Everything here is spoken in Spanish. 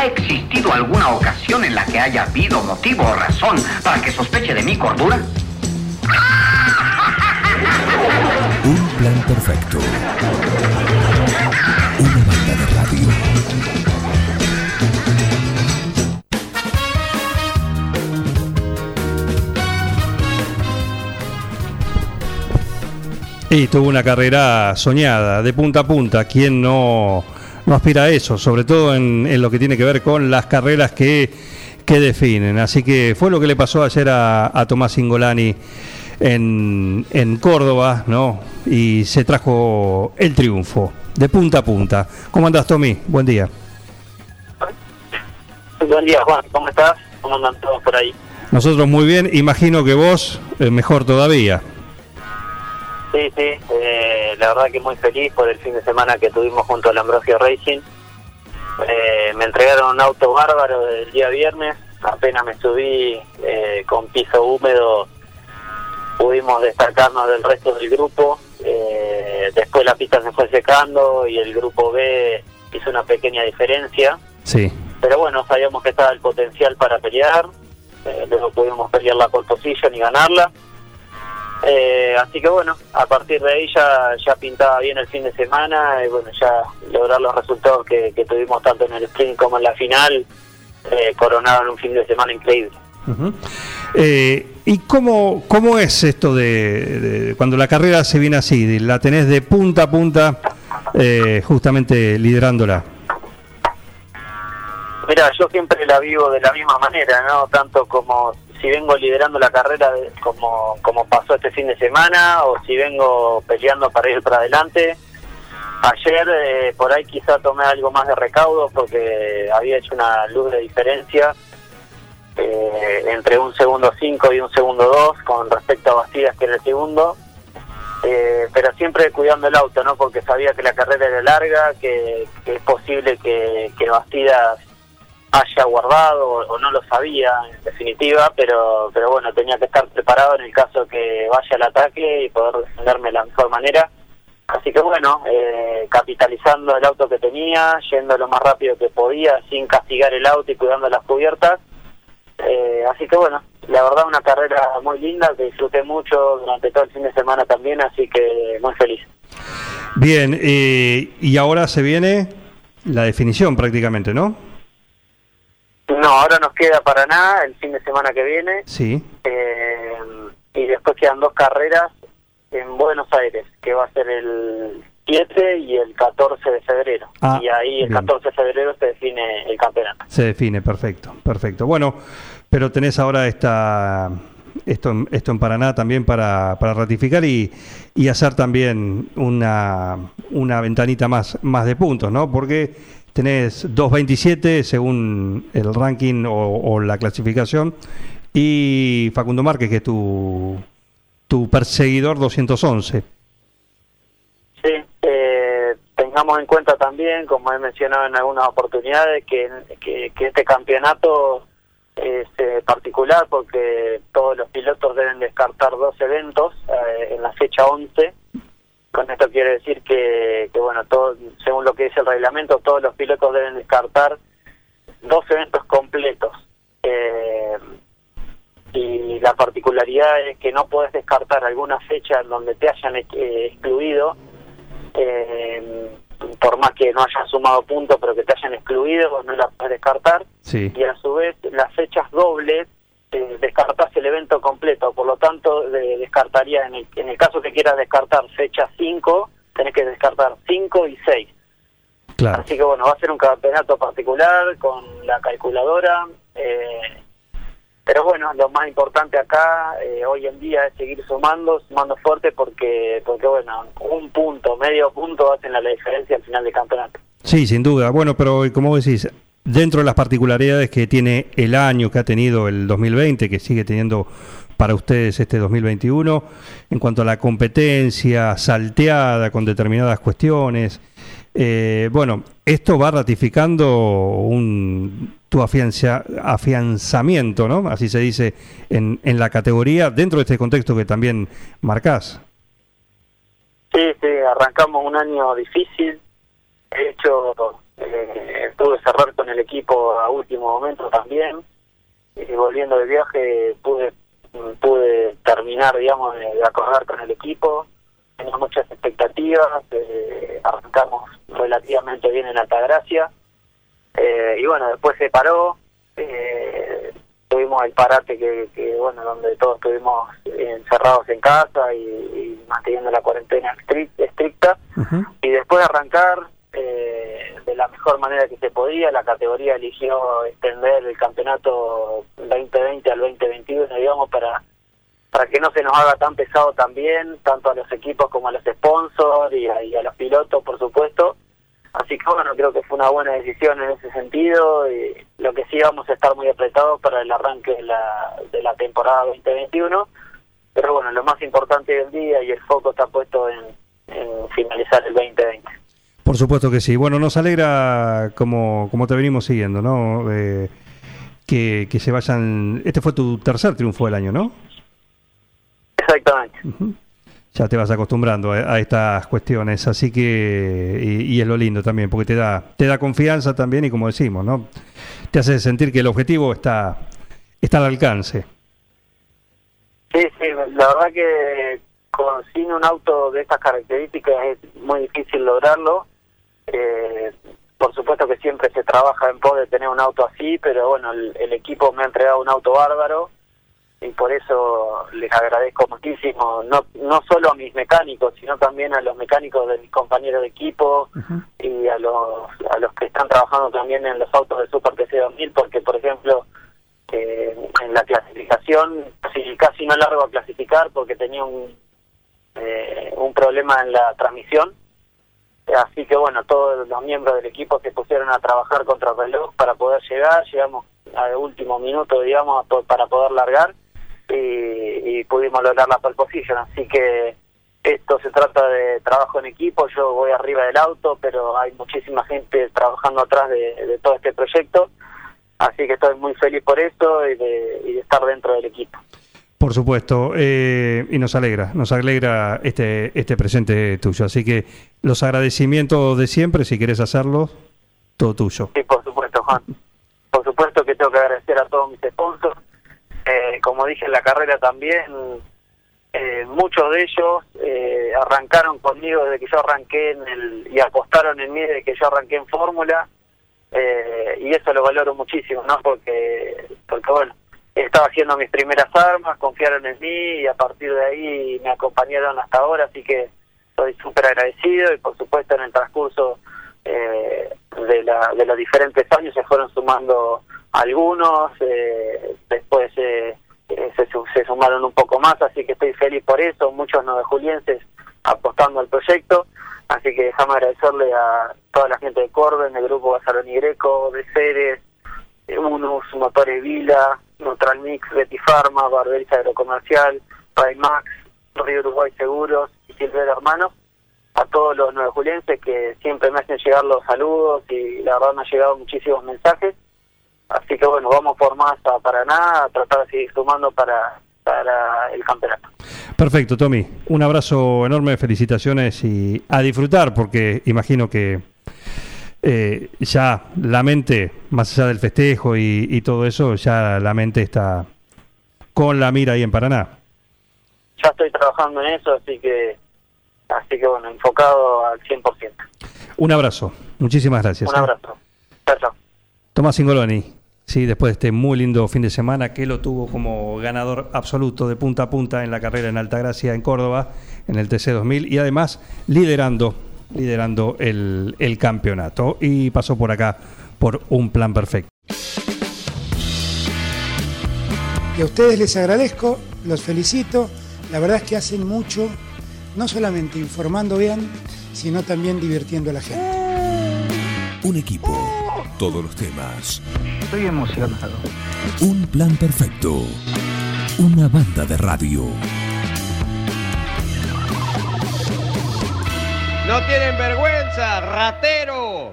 ¿Ha existido alguna ocasión en la que haya habido motivo o razón para que sospeche de mi cordura? Un plan perfecto. Una banda de radio. Y tuvo una carrera soñada, de punta a punta. ¿Quién no, no aspira a eso? Sobre todo en, en lo que tiene que ver con las carreras que, que definen. Así que fue lo que le pasó ayer a, a Tomás Ingolani en, en Córdoba, ¿no? Y se trajo el triunfo, de punta a punta. ¿Cómo andás, Tommy? Buen día. Buen día, Juan. ¿Cómo estás? ¿Cómo andan todos por ahí? Nosotros muy bien, imagino que vos eh, mejor todavía. Sí, sí. eh, la verdad que muy feliz por el fin de semana que tuvimos junto al Ambrosio Racing. Eh, me entregaron un auto bárbaro el día viernes. Apenas me subí eh, con piso húmedo, pudimos destacarnos del resto del grupo. Eh, después la pista se fue secando y el grupo B hizo una pequeña diferencia. Sí. Pero bueno, sabíamos que estaba el potencial para pelear. Eh, luego pudimos pelear la pole position y ganarla. Eh, así que bueno, a partir de ahí ya, ya pintaba bien el fin de semana y bueno, ya lograr los resultados que, que tuvimos tanto en el sprint como en la final, eh, coronaron un fin de semana increíble. Ujú. Eh, ¿Y cómo, cómo es esto de, de cuando la carrera se viene así? de- ¿La tenés de punta a punta eh, justamente liderándola? Mira, yo siempre la vivo de la misma manera, ¿no? Tanto como si vengo liderando la carrera como, como pasó este fin de semana o si vengo peleando para ir para adelante. Ayer eh, por ahí quizá tomé algo más de recaudo porque había hecho una luz de diferencia eh, entre un segundo 5 y un segundo 2 con respecto a Bastidas que era el segundo. Eh, pero siempre cuidando el auto, ¿no? Porque sabía que la carrera era larga, que, que es posible que, que Bastidas haya guardado o, no lo sabía en definitiva, pero pero bueno, tenía que estar preparado en el caso que vaya al ataque y poder defenderme de la mejor manera. Así que bueno, eh, capitalizando el auto que tenía, yendo lo más rápido que podía, sin castigar el auto y cuidando las cubiertas. Eh, así que bueno, la verdad una carrera muy linda, que disfruté mucho durante todo el fin de semana también, así que muy feliz. Bien, eh, y ahora se viene la definición prácticamente, ¿no? No, ahora nos queda para nada el fin de semana que viene. Sí. Eh, y después quedan dos carreras en Buenos Aires, que va a ser el 7 y el 14 de febrero. Ah, y ahí el bien. 14 de febrero se define el campeonato. Se define, perfecto, perfecto. Bueno, pero tenés ahora esta esto, en- esto en Paraná también para, para ratificar y, y hacer también una, una ventanita más, más de puntos, ¿no? Porque tenés 2.27 según el ranking o, la clasificación y Facundo Márquez, que es tu, tu perseguidor 211. Sí, eh, tengamos en cuenta también, como he mencionado en algunas oportunidades, que, que, que este campeonato es eh, particular porque todos los pilotos deben descartar dos eventos eh, en la fecha 11. Con esto quiere decir que, que, bueno, todo, según lo que dice el reglamento, todos los pilotos deben descartar dos eventos completos. Eh, y la particularidad es que no puedes descartar alguna fecha en donde te hayan eh, excluido eh, por más que no hayas sumado puntos, pero que te hayan excluido, vos no la puedes descartar. Sí. Y a su vez, las fechas dobles, eh, descartás el evento completo. Por lo tanto, de- descartaría, en el, en el caso que quieras descartar fecha 5, tenés que descartar 5 y 6. Claro. Así que bueno, va a ser un campeonato particular con la calculadora. eh, pero bueno, lo más importante acá eh, hoy en día es seguir sumando, sumando fuerte porque, porque bueno, un punto, medio punto hacen la diferencia al final del campeonato. Sí, sin duda. Bueno, pero como decís, dentro de las particularidades que tiene el año que ha tenido el 2020, que sigue teniendo para ustedes este 2021, en cuanto a la competencia salteada con determinadas cuestiones, eh, bueno, esto va ratificando un, tu afianza- afianzamiento, ¿no? Así se dice en, en la categoría, dentro de este contexto que también marcás. Sí, sí, arrancamos un año difícil. De hecho, eh, pude cerrar con el equipo a último momento también. Y volviendo de viaje pude pude terminar, digamos, de, acordar con el equipo. Tenía muchas expectativas, eh, arrancamos relativamente bien en Altagracia. Eh, y bueno, después se paró, eh, tuvimos el parate que, que, bueno, donde todos estuvimos encerrados en casa y, manteniendo la cuarentena estricta. Y después de arrancar, eh, la mejor manera que se podía. La categoría eligió extender el campeonato 2020 al 2021, digamos, para para que no se nos haga tan pesado también, tanto a los equipos como a los sponsors y a, los pilotos, por supuesto. Así que bueno, creo que fue una buena decisión en ese sentido. Y lo que sí vamos a estar muy apretados para el arranque de la, de la temporada 2021. Pero bueno, lo más importante del día y el foco está puesto en, en finalizar el 2020. Por supuesto que sí. Bueno, nos alegra como, como te venimos siguiendo, ¿no? Eh, que, que, se vayan... Este fue tu tercer triunfo del año, ¿no? Exactamente. Ya te vas acostumbrando a, estas cuestiones, así que... Y, es lo lindo también, porque te da, te da confianza también y como decimos, ¿no? Te hace sentir que el objetivo está, está al alcance. Sí, sí, la verdad que con, sin un auto de estas características es muy difícil lograrlo eh, por supuesto que siempre se trabaja en poder tener un auto así, pero bueno, el, equipo me ha entregado un auto bárbaro y por eso les agradezco muchísimo, no, no solo a mis mecánicos, sino también a los mecánicos de mis compañeros de equipo y a los, a los que están trabajando también en los autos de Super TC 2000, porque por ejemplo, eh, en la clasificación casi, casi no largo a clasificar porque tenía un, eh, un problema en la transmisión Así que bueno, todos los miembros del equipo se pusieron a trabajar contra el reloj para poder llegar, llegamos al último minuto, digamos, para poder largar y, pudimos lograr la pole position. Así que esto se trata de trabajo en equipo, yo voy arriba del auto, pero hay muchísima gente trabajando atrás de, todo este proyecto, así que estoy muy feliz por eso y de estar dentro del equipo. Por supuesto, eh, y nos alegra, nos alegra este, este presente tuyo. Así que los agradecimientos de siempre, si quieres hacerlo, todo tuyo. Sí, por supuesto, Juan. Por supuesto que tengo que agradecer a todos mis sponsors. Eh, como dije en la carrera también, eh, muchos de ellos eh, arrancaron conmigo desde que yo arranqué en el, y apostaron en mí desde que yo arranqué en Fórmula. y eso lo valoro muchísimo, ¿no? Porque, porque bueno, estaba haciendo mis primeras armas, confiaron en mí y a partir de ahí me acompañaron hasta ahora, así que estoy súper agradecido y por supuesto en el transcurso eh, de, la, de los diferentes años se fueron sumando algunos, eh, después eh, se, se, sumaron un poco más, así que estoy feliz por eso, muchos nueve julienses apostando al proyecto, así que déjame agradecerle a toda la gente de Corben, del grupo Bazaroni Greco, de Ceres, Unus, Motores Vila, Neutral Mix, Betty Pharma, Barberis Agrocomercial, Max, Río Uruguay Seguros y Silver Hermanos, a todos los nueve julienses que siempre me hacen llegar los saludos y la verdad me han llegado muchísimos mensajes. Así que bueno, vamos por más a Paraná a tratar de seguir sumando para, para el campeonato. Perfecto, Tommy. Un abrazo enorme, felicitaciones y a disfrutar porque imagino que eh, ya la mente, más allá del festejo y, todo eso, ya la mente está con la mira ahí en Paraná. Ya estoy trabajando en eso, así que, así que bueno, enfocado al 100%. Un abrazo, muchísimas gracias. Un ¿eh? abrazo. Chao, Tomás Ingoloni, sí, después de este muy lindo fin de semana que lo tuvo como ganador absoluto de punta a punta en la carrera en Altagracia en Córdoba, en el TC2000 y además liderando liderando el, el campeonato y pasó por acá por un plan perfecto. Y a ustedes les agradezco, los felicito. La verdad es que hacen mucho, no solamente informando bien, sino también divirtiendo a la gente. Un equipo, todos los temas. Estoy emocionado. Un plan perfecto. Una banda de radio. No tienen vergüenza, ratero.